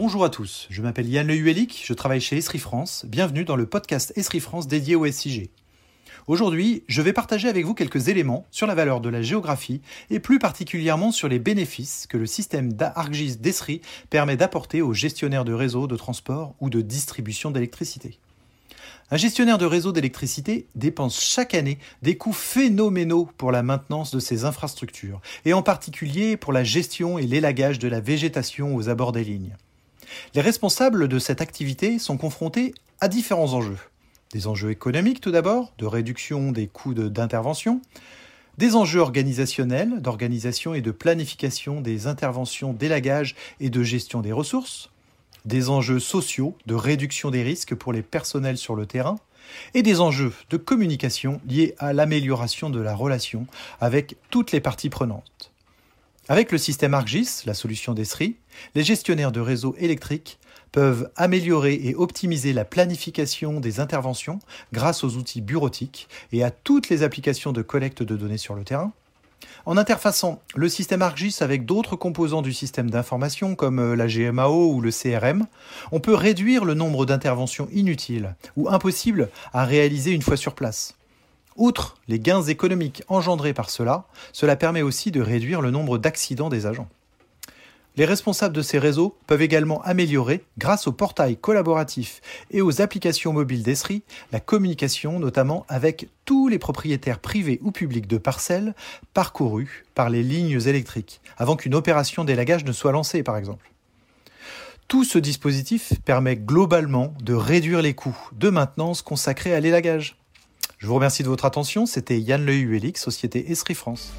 Bonjour à tous, je m'appelle Yann Lehuelic, je travaille chez Esri France. Bienvenue dans le podcast Esri France dédié au SIG. Aujourd'hui, je vais partager avec vous quelques éléments sur la valeur de la géographie et plus particulièrement sur les bénéfices que le système d'ArcGIS d'Esri permet d'apporter aux gestionnaires de réseaux de transport ou de distribution d'électricité. Un gestionnaire de réseau d'électricité dépense chaque année des coûts phénoménaux pour la maintenance de ses infrastructures, et en particulier pour la gestion et l'élagage de la végétation aux abords des lignes. Les responsables de cette activité sont confrontés à différents enjeux. Des enjeux économiques tout d'abord, de réduction des coûts d'intervention, des enjeux organisationnels, d'organisation et de planification des interventions d'élagage et de gestion des ressources, des enjeux sociaux de réduction des risques pour les personnels sur le terrain, et des enjeux de communication liés à l'amélioration de la relation avec toutes les parties prenantes. Avec le système ArcGIS, la solution d'Esri, les gestionnaires de réseaux électriques peuvent améliorer et optimiser la planification des interventions grâce aux outils bureautiques et à toutes les applications de collecte de données sur le terrain, en interfaçant le système ArcGIS avec d'autres composants du système d'information comme euh, la GMAO ou le CRM, on peut réduire le nombre d'interventions inutiles ou impossibles à réaliser une fois sur place. Outre les gains économiques engendrés par cela, cela permet aussi de réduire le nombre d'accidents des agents. Les responsables de ces réseaux peuvent également améliorer, grâce au portail collaboratif et aux applications mobiles d'Esri, la communication notamment avec tous les propriétaires privés ou publics de parcelles parcourues par les lignes électriques, avant qu'une opération d'élagage ne soit lancée par exemple. Tout ce dispositif permet globalement de réduire les coûts de maintenance consacrés à l'élagage. Je vous remercie de votre attention, c'était Yann Lehuelic, Société Esri France.